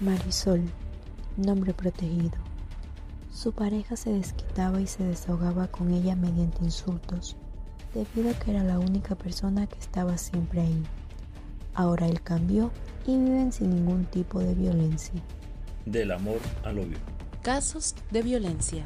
Marisol, nombre protegido. Su pareja se desquitaba y se desahogaba con ella mediante insultos, debido a que era la única persona que estaba siempre ahí. Ahora él cambió y viven sin ningún tipo de violencia. Del amor al odio. Casos de violencia.